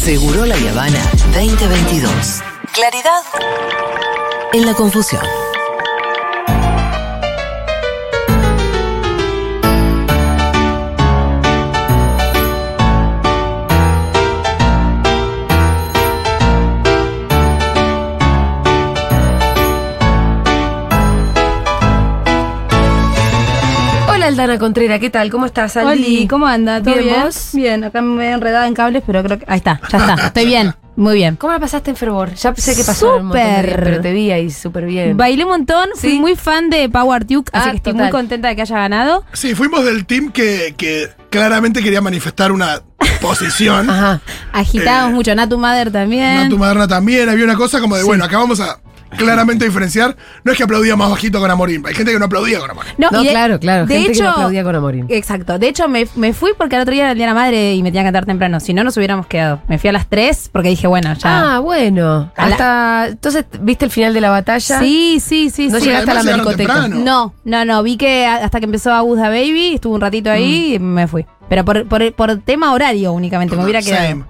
Seguro la Habana 2022. Claridad en la confusión. Aldana Contreras, ¿qué tal? ¿Cómo estás, Aldi? Oli, ¿cómo anda? ¿Todo ¿Bien, bien? vos? Bien, acá me he enredado en cables, pero creo que. Ahí está, ya está. Estoy bien, muy bien. ¿Cómo la pasaste en Fervor? Ya sé que pasó un montón de días, Súper. pero te vi ahí súper bien. Bailé un montón, fui Sí. muy fan de Power Duke, así Ah, que estoy total. muy contenta de que haya ganado. Sí, fuimos del team que, que claramente quería manifestar una posición. Ajá. Agitábamos Eh, mucho, Natu Mother también. Natu Maderna también, había una cosa como de, bueno, acá vamos a claramente diferenciar. No es que aplaudía más bajito con Amorín, hay gente que no aplaudía con Amorín. No, No, y de- claro, claro. De gente hecho, que no aplaudía con Amorín. Exacto. De hecho, me, me fui porque al otro día era el día de la madre y me tenía que cantar temprano. Si no, nos hubiéramos quedado. Me fui a las 3 porque dije, bueno, ya. Ah, bueno. Hasta. Entonces, ¿viste el final de la batalla? sí, sí, sí, No sí. llegaste a la temprano. No, no, no. Vi que hasta que empezó Agus Baby, estuve un ratito ahí y me fui. Pero por, por, por tema horario únicamente, me hubiera quedado. Same.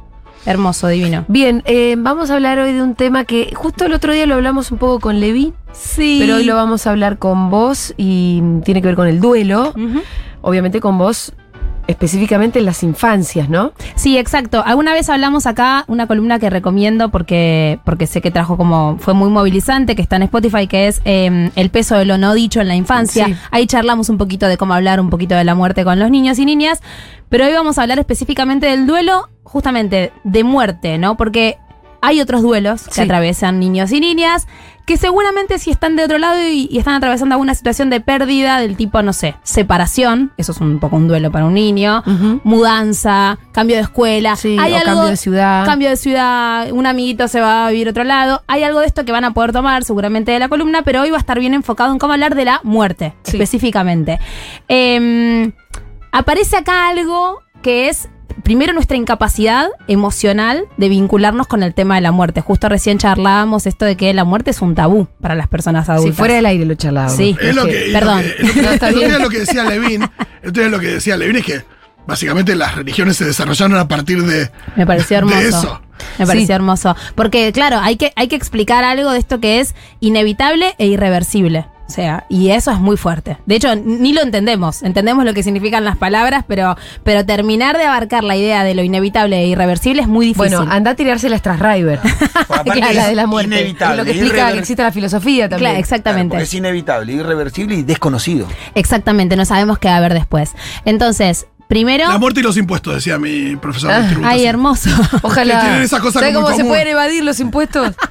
Hermoso, divino. Bien, eh, vamos a hablar hoy de un tema que justo el otro día lo hablamos un poco con Levi, Sí. pero hoy lo vamos a hablar con vos y tiene que ver con el duelo. Obviamente con vos específicamente en las infancias, ¿no? Sí, exacto. Alguna vez hablamos acá una columna que recomiendo porque, porque sé que trajo como, fue muy movilizante, que está en Spotify, que es eh, El peso de lo no dicho en la infancia. Sí. Ahí charlamos un poquito de cómo hablar un poquito de la muerte con los niños y niñas, pero hoy vamos a hablar específicamente del duelo, justamente de muerte, ¿no? Porque hay otros duelos que Sí. atraviesan niños y niñas que seguramente si están de otro lado y, y están atravesando alguna situación de pérdida del tipo, no sé, separación, eso es un poco un duelo para un niño, mudanza, cambio de escuela, Sí, hay o algo, cambio de ciudad. cambio de ciudad, un amiguito se va a vivir a otro lado, hay algo de esto que van a poder tomar seguramente de la columna, pero hoy va a estar bien enfocado en cómo hablar de la muerte, Sí. específicamente. Em, aparece acá algo que es primero nuestra incapacidad emocional de vincularnos con el tema de la muerte. Justo recién charlábamos esto de que la muerte es un tabú para las personas adultas. Si fuera del aire lo charlábamos. Sí. Es lo que, Perdón. Lo que, decía Levin, día lo que decía Levin es que básicamente las religiones se desarrollaron a partir de, Me pareció hermoso. de eso. Me pareció Sí. hermoso. Porque, claro, hay que, hay que explicar algo de esto que es inevitable e irreversible. O sea, y eso es muy fuerte. De hecho, ni lo entendemos. Entendemos lo que significan las palabras, pero, pero terminar de abarcar la idea de lo inevitable e irreversible es muy difícil. Bueno, anda a tirarse la Strasriver. aparte Claro, la es de la muerte. inevitable, Es lo que explica que existe la filosofía también. Claro, Claro, exactamente. porque es inevitable, irreversible y desconocido. Exactamente, no sabemos qué va a haber después. Entonces, primero. La muerte y los impuestos, decía mi profesor. de Ah, tributación. Ay, hermoso. Ojalá. Que tienen esas cosas ¿Sabes cómo se pueden evadir los impuestos?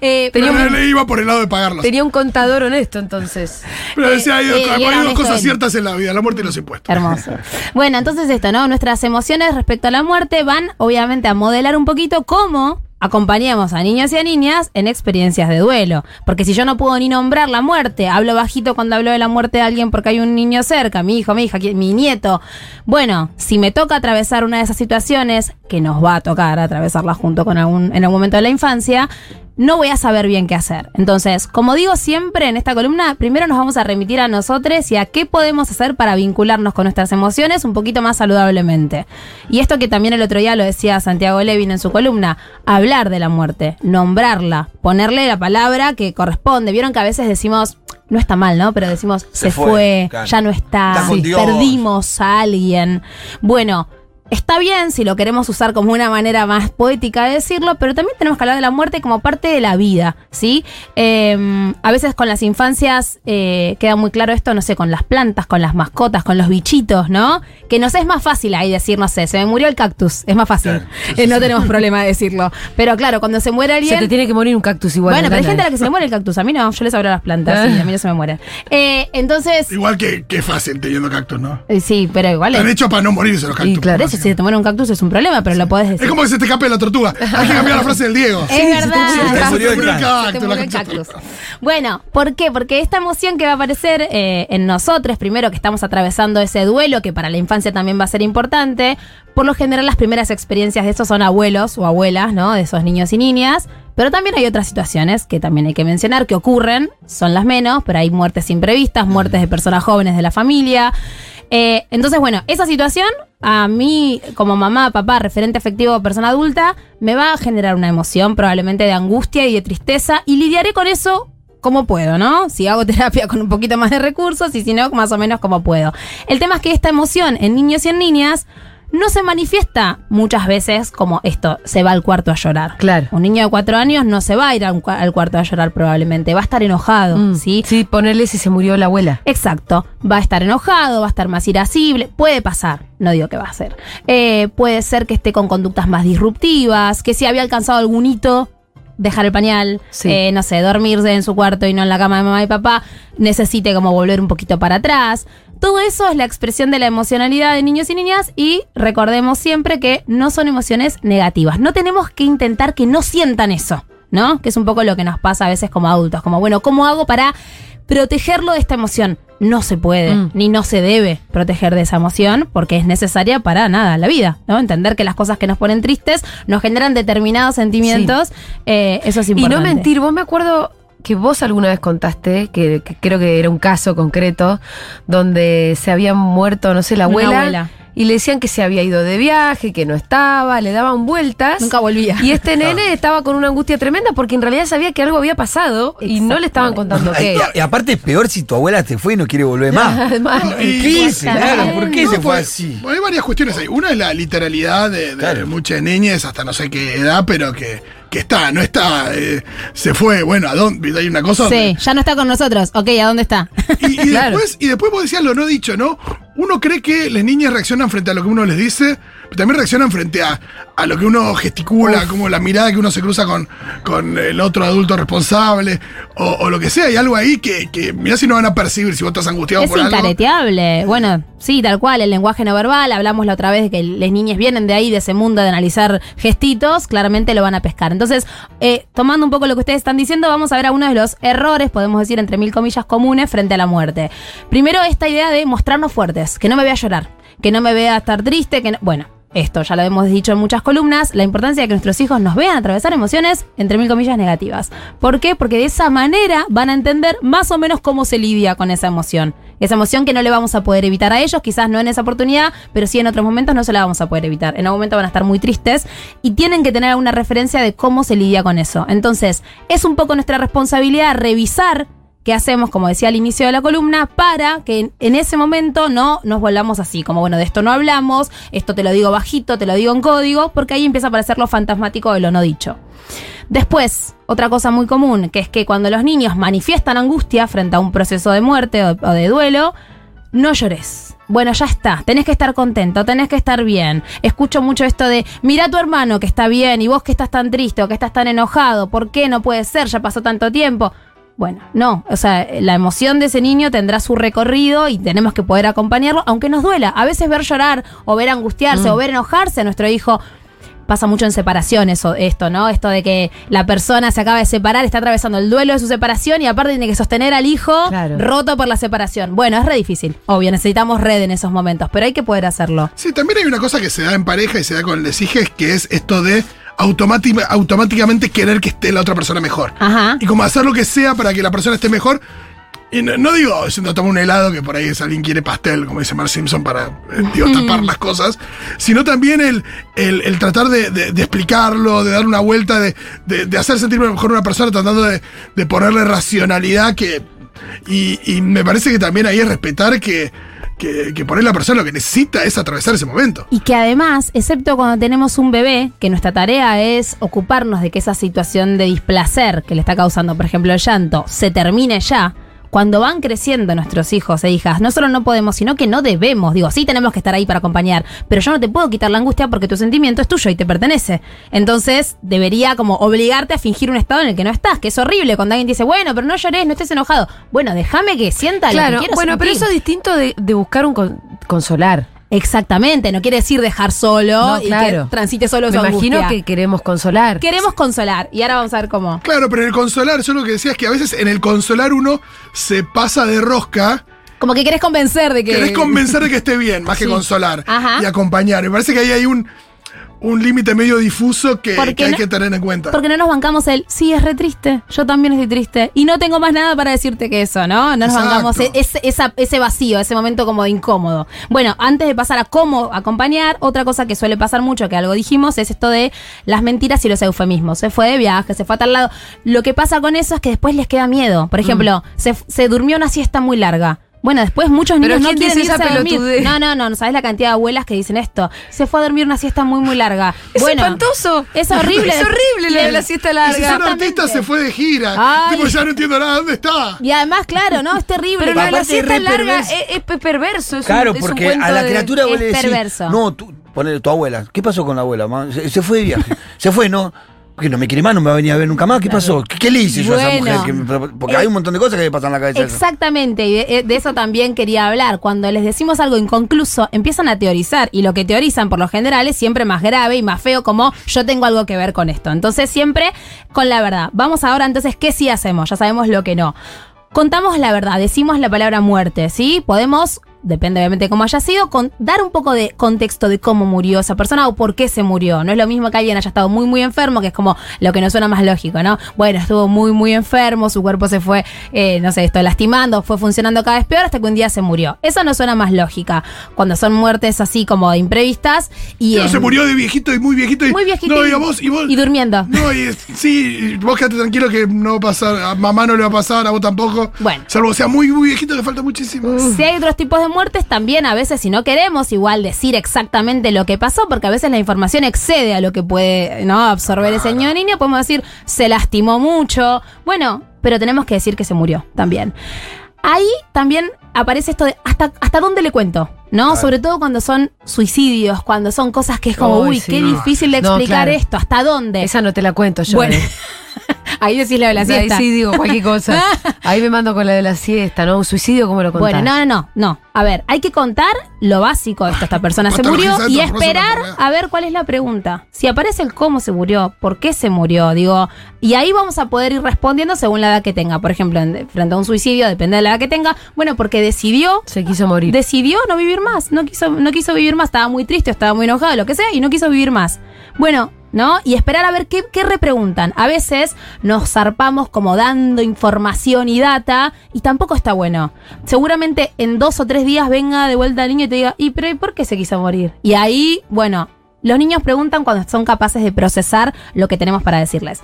Eh, Pero Tenía un- le iba por el lado de pagarlos. Tenía un contador honesto entonces. Pero decía, hay, eh, y hay dos cosas él. ciertas en la vida, la muerte y los impuestos. Hermoso. Bueno, entonces esto, ¿no? Nuestras emociones respecto a la muerte van obviamente a modelar un poquito cómo acompañamos a niños y a niñas en experiencias de duelo. Porque si yo no puedo ni nombrar la muerte, hablo bajito cuando hablo de la muerte de alguien porque hay un niño cerca, mi hijo, mi hija, mi nieto. Bueno, si me toca atravesar una de esas situaciones, que nos va a tocar atravesarla junto con algún, en algún momento de la infancia, no voy a saber bien qué hacer. Entonces, como digo siempre en esta columna, primero nos vamos a remitir a nosotros y a qué podemos hacer para vincularnos con nuestras emociones un poquito más saludablemente. Y esto que también el otro día lo decía Santiago Levin en su columna, hablar de la muerte, nombrarla, ponerle la palabra que corresponde. Vieron que a veces decimos, no está mal, ¿no? Pero decimos, se, Se fue, ya no está, perdimos a alguien. Bueno, Está bien si lo queremos usar como una manera más poética de decirlo, pero también tenemos que hablar de la muerte como parte de la vida, ¿sí? Eh, a veces con las infancias eh, queda muy claro esto, no sé, con las plantas, con las mascotas, con los bichitos, ¿no? Que nos es más fácil ahí decir, no sé, se me murió el cactus, es más fácil. Claro, Eh, no tenemos problema de decirlo. Pero claro, cuando se muere Se alguien... te tiene que morir un cactus igual. bueno, pero hay gente a la que se le muere el cactus, a mí no, yo les abro las plantas, sí, a mí no se me mueren. Eh, entonces... Igual que, que fácil teniendo cactus, ¿no? eh, Sí, pero igual es... hechos para no morirse los cactus. claro, si te muere un cactus es un problema, pero lo podés decir. Es como que se te escape la tortuga. Hay que cambiar la frase del Diego. Es verdad. Se te el cactus. Bueno, ¿por qué? Porque esta emoción que va a aparecer eh, en nosotros, primero que estamos atravesando ese duelo, que para la infancia también va a ser importante, por lo general las primeras experiencias de estos son abuelos o abuelas, ¿no? De esos niños y niñas. Pero también hay otras situaciones que también hay que mencionar que ocurren, son las menos, pero hay muertes imprevistas, muertes de personas jóvenes de la familia. Eh, entonces, bueno, esa situación a mí, como mamá, papá, referente afectivo o persona adulta, me va a generar una emoción probablemente de angustia y de tristeza y lidiaré con eso como puedo, ¿no? Si hago terapia con un poquito más de recursos y si no, más o menos como puedo. El tema es que esta emoción en niños y en niñas no se manifiesta muchas veces como esto, se va al cuarto a llorar. Claro. Un niño de cuatro años no se va a ir a un cua- al cuarto a llorar probablemente, va a estar enojado, Mm, ¿sí? Sí, ponerle si se murió la abuela. Exacto. Va a estar enojado, va a estar más irascible. Puede pasar. No digo que va a ser. Eh, puede ser que esté con conductas más disruptivas, que si había alcanzado algún hito, dejar el pañal, Sí. eh, no sé, dormirse en su cuarto y no en la cama de mamá y papá, necesite como volver un poquito para atrás. Todo eso es la expresión de la emocionalidad de niños y niñas y recordemos siempre que no son emociones negativas. No tenemos que intentar que no sientan eso, ¿no? Que es un poco lo que nos pasa a veces como adultos, como, bueno, ¿cómo hago para protegerlo de esta emoción? No se puede, Mm. ni no se debe proteger de esa emoción porque es necesaria para nada la vida, ¿no? Entender que las cosas que nos ponen tristes nos generan determinados sentimientos, eh, eso es Y importante. no mentir, vos me acuerdo que vos alguna vez contaste, que, que creo que era un caso concreto, donde se había muerto, no sé, la Una abuela, abuela. Y le decían que se había ido de viaje, que no estaba, le daban vueltas. Nunca volvía. Y este nene estaba con una angustia tremenda porque en realidad sabía que algo había pasado y no le estaban contando qué. y, y aparte es peor si tu abuela te fue y no quiere volver más. Además, Y- ¿Qué hice? Claro, ¿por qué No, se fue pues, así? Hay varias cuestiones ahí. Una es la literalidad de, de Claro. muchas niñas hasta no sé qué edad, pero que, que está, no está, eh, se fue, bueno, ¿a dónde? Hay una cosa. Sí, donde- ya no está con nosotros. Ok, ¿a dónde está? Y, y Claro. después, y después vos decías lo no dicho, ¿no? Uno cree que las niñas reaccionan frente a lo que uno les dice, pero también reaccionan frente a, a lo que uno gesticula, como la mirada que uno se cruza con, con el otro adulto responsable, o, o lo que sea. Hay algo ahí que, que mirá si no van a percibir si vos estás angustiado Es por algo. incareteable. Bueno, sí, tal cual, el lenguaje no verbal. Hablamos la otra vez de que las niñas vienen de ahí, de ese mundo de analizar gestitos, claramente lo van a pescar. Entonces, eh, tomando un poco lo que ustedes están diciendo, vamos a ver algunos de los errores, podemos decir entre mil comillas, comunes frente a la muerte. Primero, esta idea de mostrarnos fuertes, que no me vea llorar, que no me vea estar triste, que no- Bueno. Esto ya lo hemos dicho en muchas columnas, la importancia de que nuestros hijos nos vean atravesar emociones, entre mil comillas, negativas. ¿Por qué? Porque de esa manera van a entender más o menos cómo se lidia con esa emoción. Esa emoción que no le vamos a poder evitar a ellos, quizás no en esa oportunidad, pero sí en otros momentos no se la vamos a poder evitar. En algún momento van a estar muy tristes y tienen que tener alguna referencia de cómo se lidia con eso. Entonces, es un poco nuestra responsabilidad revisar qué hacemos, como decía al inicio de la columna, para que en, ese momento no nos volvamos así, como bueno, de esto no hablamos, esto te lo digo bajito, te lo digo en código, porque ahí empieza a aparecer lo fantasmático de lo no dicho. Después, otra cosa muy común, que es que cuando los niños manifiestan angustia frente a un proceso de muerte o, o de duelo, no llores. Bueno, ya está, tenés que estar contento, tenés que estar bien. Escucho mucho esto de, mira a tu hermano que está bien y vos que estás tan triste o que estás tan enojado, ¿por qué no puede ser? Ya pasó tanto tiempo. Bueno, no, o sea, la emoción de ese niño tendrá su recorrido y tenemos que poder acompañarlo, aunque nos duela. A veces ver llorar o ver angustiarse o ver enojarse a nuestro hijo pasa mucho en separación eso, esto, ¿no? Esto de que la persona se acaba de separar, está atravesando el duelo de su separación y aparte tiene que sostener al hijo Claro. roto por la separación. Bueno, es re difícil. Obvio, necesitamos red en esos momentos, pero hay que poder hacerlo. Sí, también hay una cosa que se da en pareja y se da con les hijes, que es esto de automáticamente querer que esté la otra persona mejor. Ajá. Y como hacer lo que sea para que la persona esté mejor. Y no, no digo yendo a tomar un helado, que por ahí es alguien quiere pastel, como dice Mark Simpson, para eh, digo, tapar las cosas, sino también el, el- el tratar de, de- de explicarlo, de dar una vuelta, de, de- de hacer sentir mejor a una persona, tratando de, de ponerle racionalidad que. Y, y me parece que también ahí es respetar que, que, por ahí la persona lo que necesita es atravesar ese momento. Y que además, excepto cuando tenemos un bebé, que nuestra tarea es ocuparnos de que esa situación de displacer que le está causando, por ejemplo, el llanto, se termine ya. Cuando van creciendo nuestros hijos e hijas, no solo no podemos, sino que no debemos. Digo, sí tenemos que estar ahí para acompañar, pero yo no te puedo quitar la angustia porque tu sentimiento es tuyo y te pertenece. Entonces, debería como obligarte a fingir un estado en el que no estás, que es horrible cuando alguien dice, bueno, pero no llores, no estés enojado. Bueno, déjame que sienta lo claro, que quiero bueno, pero eso es distinto de, de buscar un con- consolar. Exactamente, no quiere decir dejar solo No, y claro. que transite solo Me su imagino angustia. que queremos consolar. Queremos consolar y ahora vamos a ver cómo. Claro, pero en el consolar, yo lo que decía es que a veces en el consolar uno se pasa de rosca. Como que querés convencer de que. Querés convencer de que esté bien, más que consolar Ajá. y acompañar. Me parece que ahí hay un, un límite medio difuso que, hay no- que tener en cuenta. Porque no nos bancamos el, sí, es re triste, yo también estoy triste. Y no tengo más nada para decirte que eso, ¿no? No nos Exacto. bancamos e- ese, esa- ese vacío, ese momento como de incómodo. Bueno, antes de pasar a cómo acompañar, otra cosa que suele pasar mucho, que algo dijimos, es esto de las mentiras y los eufemismos. Se fue de viaje, se fue a tal lado. Lo que pasa con eso es que después les queda miedo. Por ejemplo, se, se durmió una siesta muy larga. Bueno, después muchos niños no ¿quién quieren irse esa a dormir. No, no, no, no sabes la cantidad de abuelas que dicen esto. Se fue a dormir una siesta muy, muy larga. Es bueno, espantoso. Es horrible. Es horrible lo de la siesta Y si larga. Exactamente. artistas se fue de gira. Ay. Tipo, ya no entiendo nada, ¿dónde está? Y además, claro, ¿no? Es terrible. Pero de la siesta larga es, es pe- perverso. es Claro, un- es un porque a la de- criatura vos es le decís, perverso. no, tú, ponele tu abuela, ¿qué pasó con la abuela? se fue de viaje, se fue, ¿no? Porque no me quiere más, no me va a venir a ver nunca más, ¿qué pasó? ¿Qué, qué le hice yo a esa mujer? Que me- porque Eh, hay un montón de cosas que me pasan en la cabeza. Exactamente, y de, de eso también quería hablar. Cuando les decimos algo inconcluso, empiezan a teorizar. Y lo que teorizan por lo general es siempre más grave y más feo, como yo tengo algo que ver con esto. Entonces, siempre con la verdad. Vamos ahora, entonces, ¿qué sí hacemos? Ya sabemos lo que no. Contamos la verdad, decimos la palabra muerte, ¿sí? Podemos, depende obviamente de cómo haya sido, con- dar un poco de contexto de cómo murió esa persona o por qué se murió. No es lo mismo que alguien haya estado muy, muy enfermo, que es como lo que nos suena más lógico, ¿no? Bueno, estuvo muy, muy enfermo, su cuerpo se fue, eh, no sé, esto lastimando, fue funcionando cada vez peor hasta que un día se murió. Eso no suena más lógica. Cuando son muertes así como imprevistas y... Pero en- se murió de viejito y muy viejito. Y, Muy viejito No, y- vos, y vos. y durmiendo. No, y sí, vos quedate tranquilo que no va a pasar. A mamá no le va a pasar, a vos tampoco. Bueno. Salvo sea muy, muy viejito que falta muchísimo. Si hay otros tipos de muertes, también a veces, si no queremos igual decir exactamente lo que pasó, porque a veces la información excede a lo que puede ¿no? absorber ese niño o niña, podemos decir, se lastimó mucho. Bueno, pero tenemos que decir que se murió también. Ahí también aparece esto de hasta, hasta dónde le cuento, ¿no? Sobre todo cuando son suicidios, cuando son cosas que es como, uy, sí. qué No. difícil de No, explicar claro. esto, hasta dónde. Esa no te la cuento yo. Bueno, eh. ahí decís la de la Ahí siesta. sí digo cualquier cosa. Ahí me mando con la de la siesta, ¿no? Un suicidio, ¿cómo lo contás? Bueno, no, no, no, no. A ver, hay que contar lo básico. Esto, esta persona se murió y esperar a ver cuál es la pregunta. Si aparece el cómo se murió, por qué se murió, digo, y ahí vamos a poder ir respondiendo según la edad que tenga. Por ejemplo, en- frente a un suicidio, depende de la edad que tenga. Bueno, porque decidió, Se quiso morir. decidió no vivir más, no quiso, no quiso vivir más, estaba muy triste, estaba muy enojado, lo que sea, y no quiso vivir más. Bueno, ¿no? Y esperar a ver qué, qué repreguntan. A veces nos zarpamos como dando información y data y tampoco está bueno. Seguramente en dos o tres días venga de vuelta el niño y te diga, ¿y pero ¿y por qué se quiso morir? Y ahí, bueno, los niños preguntan cuando son capaces de procesar lo que tenemos para decirles.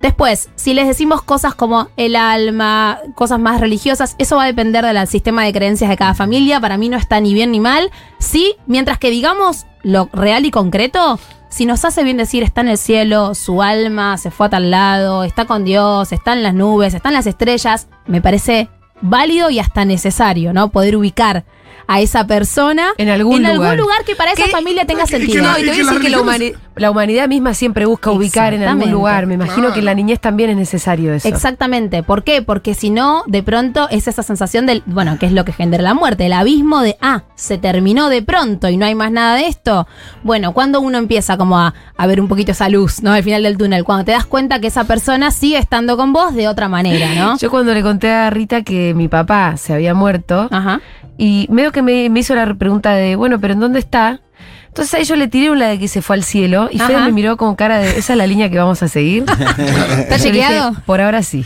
Después, si les decimos cosas como el alma, cosas más religiosas, eso va a depender del sistema de creencias de cada familia. Para mí no está ni bien ni mal. Sí, mientras que digamos lo real y concreto, si nos hace bien decir está en el cielo, su alma se fue a tal lado, está con Dios, está en las nubes, está en las estrellas, me parece válido y hasta necesario, ¿no? Poder ubicar a esa persona En algún lugar. algún lugar que para esa ¿Qué? familia tenga sentido. la- No, y te voy a decir que la, religiones- humani- la humanidad misma siempre busca ubicar en algún lugar. Me imagino Claro. que en la niñez también es necesario eso. Exactamente. ¿Por qué? Porque si no, de pronto es esa sensación del, bueno, que es lo que genera la muerte, el abismo de, ah, se terminó de pronto y no hay más nada de esto. Bueno, cuando uno empieza como a, a ver un poquito esa luz, ¿no? Al final del túnel, cuando te das cuenta que esa persona sigue estando con vos de otra manera, ¿no? Yo cuando le conté a Rita que mi papá se había muerto, Ajá. Y medio que me, me hizo la pregunta de, bueno, pero ¿en dónde está? Entonces ahí yo le tiré una de que se fue al cielo y Fede Ajá. me miró con cara de, ¿esa es la línea que vamos a seguir? ¿Está dije, chequeado? Por ahora sí.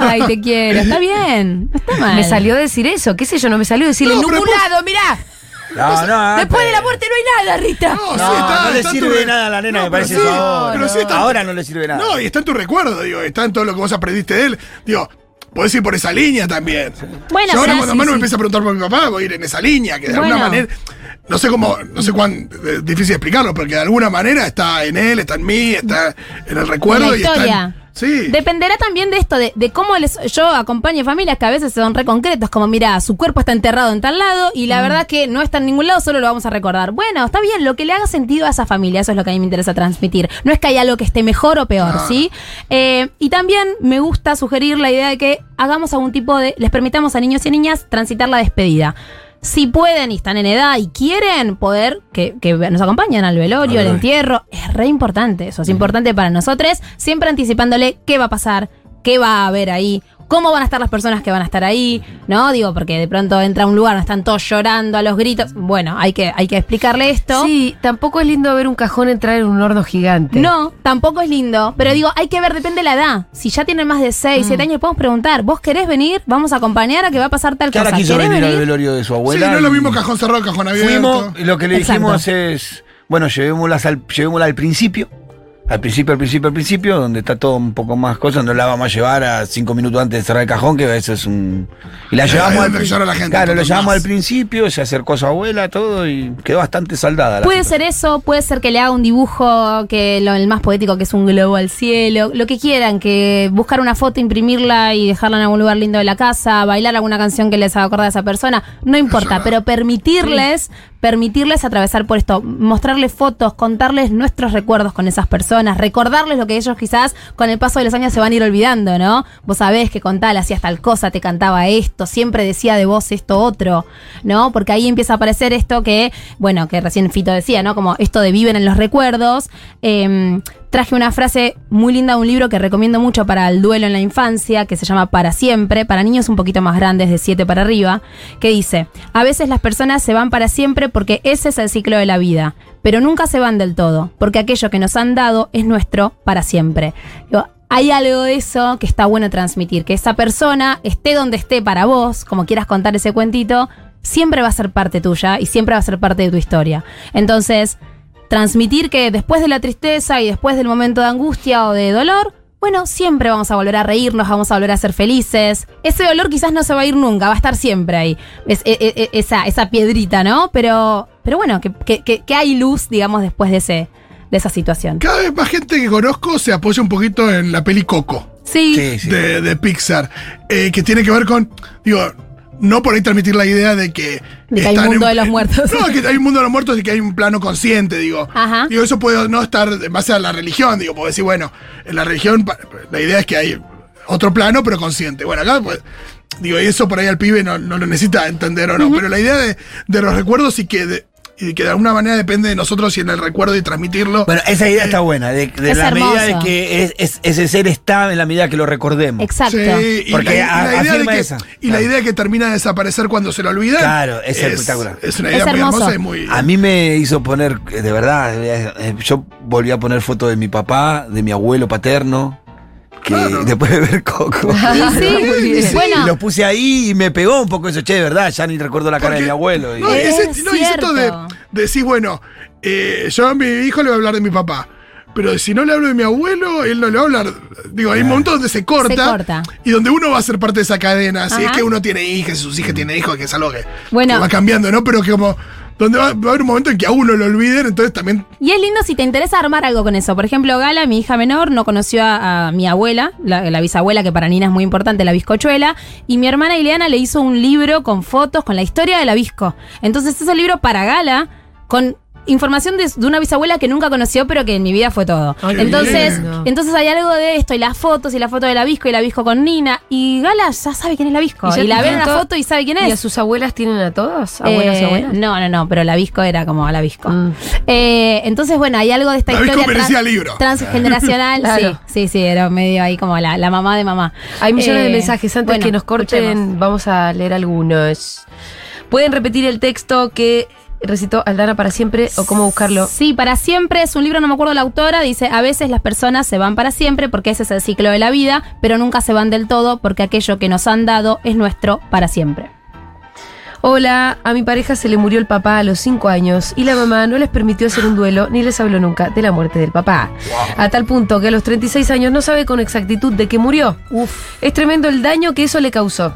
Ay, te quiero. Está bien. No está mal. Me salió decir eso, qué sé yo, no me salió decirle, No, en pero ningún después- lado, mirá, No, no, después de la muerte no hay nada, Rita. No, No, sí, está, no le está tu sirve re- nada a la nena, No, me pero parece sí, eso ahora. pero sí está- Ahora no le sirve nada. No, y está en tu recuerdo, digo, está en todo lo que vos aprendiste de él. Digo, podés ir por esa línea también. Bueno, Yo ahora pero- cuando sí, Manu me sí. empieza a preguntar por mi papá, voy a ir en esa línea, que de Bueno. alguna manera. No sé cómo, no sé cuán eh, difícil explicarlo, porque de alguna manera está en él, está en mí, está en el recuerdo En la y está en- historia. Sí. Dependerá también de esto, de, de cómo les, yo acompaño familias que a veces son re concretos, como mira, su cuerpo está enterrado en tal lado y Mm. la verdad que no está en ningún lado, solo lo vamos a recordar. Bueno, está bien, lo que le haga sentido a esa familia, eso es lo que a mí me interesa transmitir. No es que haya algo que esté mejor o peor, ¿sí? Eh, y también me gusta sugerir la idea de que hagamos algún tipo de, les permitamos a niños y niñas transitar la despedida. Si pueden y están en edad y quieren poder que, que nos acompañen al velorio, al entierro, es re importante eso, es importante para nosotros, siempre anticipándole qué va a pasar, qué va a haber ahí, cómo van a estar las personas que van a estar ahí, ¿no? Digo, porque de pronto entra a un lugar, están todos llorando a los gritos. Bueno, hay que, hay que explicarle esto. Sí, tampoco es lindo ver un cajón entrar en un horno gigante. No, tampoco es lindo. Pero digo, hay que ver, depende de la edad. Si ya tienen más de 6, 7 años, podemos preguntar, ¿vos querés venir? Vamos a acompañar a que va a pasar tal cosa. quiso ¿Querés venir al venir? velorio de su Sí, abuela. no es lo mismo cajón cerrado, cajón abierto. Fuimos, lo que le Exacto. dijimos es, bueno, llevémosla al, llevémosla al principio. Al principio, al principio, al principio, donde está todo un poco más cosas, no la vamos a llevar a cinco minutos antes de cerrar el cajón, que eso es un... Y la llevamos al, llora la gente, Claro, la llevamos más. al principio, se acercó a su abuela, todo, y quedó bastante saldada. la Puede ser eso, puede ser que le haga un dibujo que lo, el más poético que es un globo al cielo, lo que quieran, que buscar una foto, imprimirla y dejarla en algún lugar lindo de la casa, bailar alguna canción que les haga acordar a esa persona, no importa, pero permitirles, permitirles atravesar por esto, mostrarles fotos, contarles nuestros recuerdos con esas personas, recordarles lo que ellos quizás con el paso de los años se van a ir olvidando, ¿no? Vos sabés que con tal hacías tal cosa, te cantaba esto, siempre decía de vos esto otro, ¿no? Porque ahí empieza a aparecer esto que, bueno, que recién Fito decía, ¿no? Como esto de viven en los recuerdos. Em, traje una frase muy linda de un libro que recomiendo mucho para el duelo en la infancia, que se llama Para siempre, para niños un poquito más grandes, de 7 para arriba, que dice, a veces las personas se van para siempre porque ese es el ciclo de la vida, pero nunca se van del todo, porque aquello que nos han dado es nuestro para siempre. Hay algo de eso que está bueno transmitir, que esa persona esté donde esté para vos, como quieras contar ese cuentito, siempre va a ser parte tuya y siempre va a ser parte de tu historia. Entonces, transmitir que después de la tristeza y después del momento de angustia o de dolor, bueno, siempre vamos a volver a reírnos, vamos a volver a ser felices. Ese dolor quizás no se va a ir nunca, va a estar siempre ahí. Es, e- e- e- esa, esa piedrita, ¿no? Pero, pero bueno, que, que- que- que hay luz, digamos, después de, ese, de esa situación. Cada vez más gente que conozco se apoya un poquito en la peli Coco Sí, Sí, sí. de, de Pixar, eh, que tiene que ver con, digo, no por ahí transmitir la idea de que... De que hay un mundo de los muertos. No, que hay un mundo de los muertos y que hay un plano consciente, digo. Ajá. Digo, eso puede no estar en base a la religión, digo, puedo decir, bueno, en la religión la idea es que hay otro plano, pero consciente. Bueno, acá, pues, digo, y eso por ahí al pibe no, no lo necesita entender o no, pero la idea de, de los recuerdos y que... de- y que de alguna manera depende de nosotros y en el recuerdo y transmitirlo. Bueno, esa idea está buena, de, de Es la medida de que es- es- ese ser está en la medida que lo recordemos. exacto. Sí, y Porque la, y a- la idea de que, esa. y la idea que termina de desaparecer cuando se lo olvidan. Claro, es espectacular. Es una Es idea muy hermosa y muy. A mí me hizo poner, eh, de verdad, eh, eh, yo volví a poner fotos de mi papá, de mi abuelo paterno, que Claro. después de ver Coco. Y sí, bien. Y los puse ahí y me pegó un poco eso, che, de verdad, ya ni recuerdo la cara Porque- de mi abuelo. y- No, Es ese- no, y esto de, decir, bueno, eh, yo a mi hijo le voy a hablar de mi papá. Pero si no le hablo de mi abuelo, él no le va a hablar. Digo, hay momentos donde se corta, Se corta. Y donde uno va a ser parte de esa cadena. Si es que uno tiene hijas, sus hijas tienen hijos, que es algo que, Bueno. que va cambiando, ¿no? Pero que como. Donde va, a haber un momento en que a uno lo olviden, entonces también. Y es lindo si te interesa armar algo con eso. Por ejemplo, Gala, mi hija menor, no conoció a, mi abuela, la, la bisabuela, que para Nina es muy importante, la bizcochuela. Y mi hermana Ileana le hizo un libro con fotos, con la historia de la bizco. Entonces, ese libro para Gala, con información de, de una bisabuela que nunca conoció, pero que en mi vida fue todo. Ay, entonces, entonces hay algo de esto, y las fotos, y la foto de la bizco, y la bizco con Nina. Y Gala ya sabe quién es la ya Y, la ve en contó- foto y sabe quién ¿Y a es. sus abuelas tienen a todos? ¿Abuelas y Eh, abuelas? No, no, no, pero la Visco era como la Visco. Mm. Eh, entonces, bueno, hay algo de esta La historia libro. transgeneracional. Claro. Sí, sí, sí, era medio ahí como la, la mamá de mamá. Hay millones Eh, de mensajes. Antes bueno, que nos corten, escuchemos. vamos a leer algunos. ¿Pueden repetir el texto que recitó Aldana para siempre o cómo buscarlo? Sí, para siempre es un libro, no me acuerdo la autora, dice, a veces las personas se van para siempre porque ese es el ciclo de la vida, pero nunca se van del todo porque aquello que nos han dado es nuestro para siempre. Hola, a mi pareja se le murió el papá a los 5 años y la mamá no les permitió hacer un duelo ni les habló nunca de la muerte del papá. A tal punto que a los 36 años no sabe con exactitud de qué murió. Es tremendo el daño que eso le causó.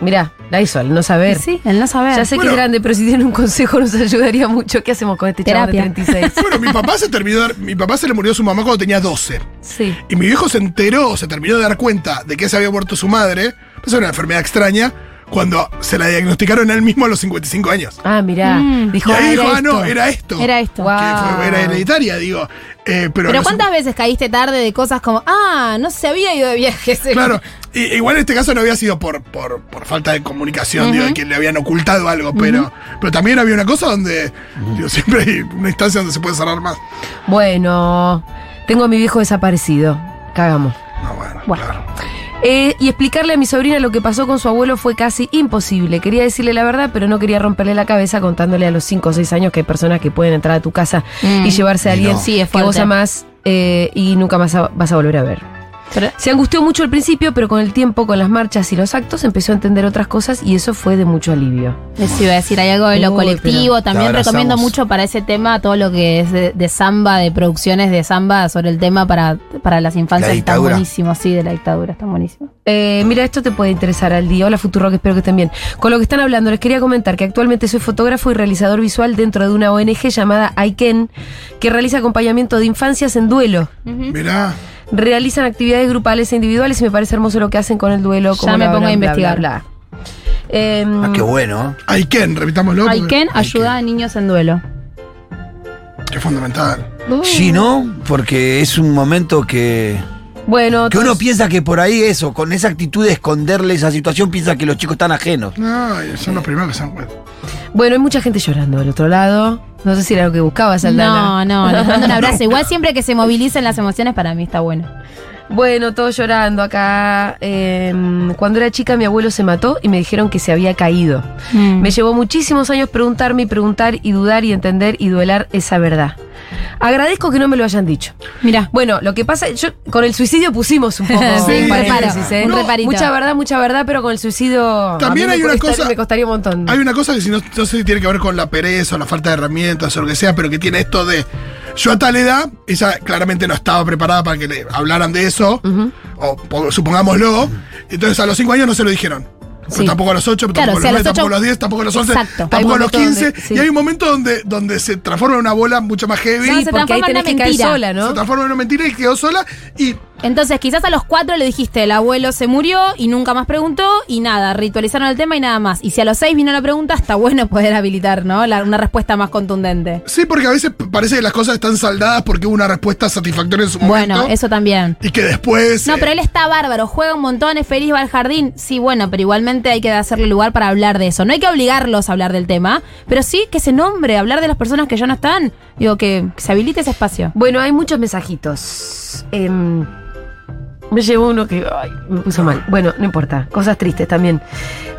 Mirá, la hizo al no saber. Sí, el no saber. Ya sé que es grande, pero si tiene un consejo nos ayudaría mucho. ¿Qué hacemos con este chavo de Terapia. 36? Bueno, mi papá se terminó de dar- Mi papá se le murió a su mamá cuando tenía 12. Sí. Y mi viejo se enteró, se terminó de dar cuenta de que se había muerto su madre. Pues era una enfermedad extraña. Cuando se la diagnosticaron a él mismo a los 55 años. Ah, mirá. Mm. Dijo, y ahí ah, dijo, ah, no, era esto. Era esto. Guau. Que fue- era hereditaria, digo. Eh, pero Pero no sé- ¿cuántas veces caíste tarde de cosas como, ah, no se había ido de viaje? Claro, y- igual en este caso no había sido por, por, por falta de comunicación, digo, de que le habían ocultado algo, pero, pero también había una cosa donde, digo, siempre hay una instancia donde se puede cerrar más. Bueno, tengo a mi viejo desaparecido. Cagamos. No, bueno, Bueno. claro. Eh, y explicarle a mi sobrina lo que pasó con su abuelo fue casi imposible. Quería decirle la verdad, pero no quería romperle la cabeza contándole a los 5 o 6 años que hay personas que pueden entrar a tu casa Mm. y llevarse a alguien no. Sí, es que vos amás eh, y nunca más vas a volver a ver. Pero- Se angustió mucho al principio, pero con el tiempo, con las marchas y los actos, empezó a entender otras cosas y eso fue de mucho alivio. Les iba a decir, hay algo de lo Uy, colectivo. También recomiendo abrazamos. mucho para ese tema todo lo que es de, de samba, de producciones de samba sobre el tema para, para las infancias. La Está buenísimo, sí, de la dictadura, está buenísimo. Eh, mira, esto te puede interesar al día. Hola, Futurock, espero que estén bien. Con lo que están hablando, les quería comentar que actualmente soy fotógrafo y realizador visual dentro de una ONG llamada ICANN, que realiza acompañamiento de infancias en duelo. Mirá. Realizan actividades grupales e individuales y me parece hermoso lo que hacen con el duelo. Ya como me pongo a investigar. bla, bla. Em, Ah, qué bueno. Aiken, repitámoslo. porque- Aiken ayuda a niños en duelo. Es fundamental. Sí, ¿no? Porque es un momento que. bueno, Que uno piensa que por ahí eso, con esa actitud de esconderle esa situación, piensa que los chicos están ajenos. No, son los primeros que se cuenta. bueno, hay mucha gente llorando del otro lado. No sé si era lo que buscabas, No, Aldana. no, les mando un abrazo. Igual siempre que se movilicen las emociones para mí está bueno. Bueno, todos llorando acá. Em, cuando era chica mi abuelo se mató y me dijeron que se había caído. Mm. Me llevó muchísimos años preguntarme y preguntar y dudar y entender y duelar esa verdad. Agradezco que no me lo hayan dicho. Mira, Bueno, lo que pasa, yo con el suicidio pusimos un poco Sí, un paréntesis, ¿eh? un. Mucha verdad, mucha verdad, pero con el suicidio También a mí hay me una costaría- cosa- me costaría un montón. Hay una cosa que si no, no sé si tiene que ver con la pereza o la falta de herramientas o lo que sea, pero que tiene esto de. Yo a tal edad, ella claramente no estaba preparada para que le hablaran de eso, o po- supongámoslo, entonces a los 5 años no se lo dijeron. Pero Sí. tampoco a los 8, Claro, tampoco si a a los los 9, tampoco a los 10, tampoco a los 11, Exacto. Hay tampoco a los momentos 15. donde- sí. Y hay un momento donde, donde se transforma en una bola mucho más heavy, Sí, se porque ahí transforma en tenés una que caer mentira. sola, ¿no? se transforma en una mentira y quedó sola. Y entonces quizás a los cuatro le dijiste el abuelo se murió y nunca más preguntó y nada, ritualizaron el tema y nada más. Y si a los seis vino la pregunta, está bueno poder habilitar, ¿no? La- una respuesta más contundente. sí, porque a veces parece que las cosas están saldadas porque hubo una respuesta satisfactoria en su momento. Bueno, eso también. Y que después. No, eh, pero él está bárbaro, juega un montón, es feliz, va al jardín. Sí, bueno, pero igualmente hay que hacerle lugar para hablar de eso. No hay que obligarlos a hablar del tema, pero sí que se nombre, hablar de las personas que ya no están. Digo, que, se habilite ese espacio. Bueno, hay muchos mensajitos. Em, me llevó uno que ay, me puso mal. Bueno, no importa. Cosas tristes también.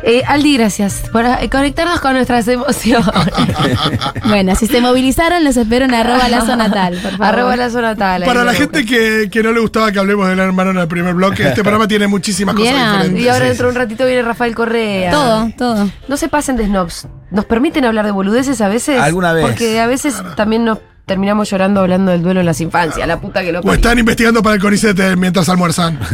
Eh, Aldi, gracias por conectarnos con nuestras emociones. Bueno, si se movilizaron, los espero en arroba lazo natal, por favor. Arroba la zona tal. Para la gente que, que no le gustaba que hablemos del hermano en el primer bloque, este programa tiene muchísimas cosas diferentes. Y ahora dentro de un ratito viene Rafael Correa. Todo, todo. No se pasen de snobs. ¿Nos permiten hablar de boludeces a veces? Alguna vez. Porque a veces también nos terminamos llorando hablando del duelo en las infancias. La puta que lo O están investigando para el CONICET mientras almuerzan.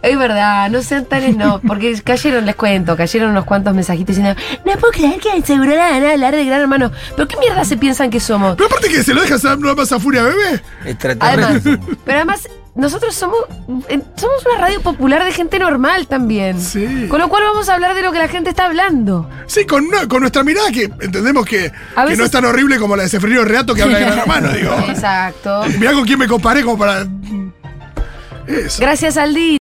Es verdad, no sean tan snobs. Porque cayeron, les cuento, cayeron unos cuantos mensajitos diciendo no puedo creer que seguro la van a hablar de Gran Hermano. ¿Pero qué mierda se piensan que somos? Pero aparte que se lo dejas no pasa a Furia Bebé. Además, pero además, nosotros somos, somos una radio popular de gente normal también. Sí. Con lo cual vamos a hablar de lo que la gente está hablando. Sí, con, una- con nuestra mirada que entendemos que, no es tan horrible como la de Seferino Reato que habla de Gran Hermano, digo. Exacto. Mirá con quién me comparé como para... Eso. Gracias, Aldi.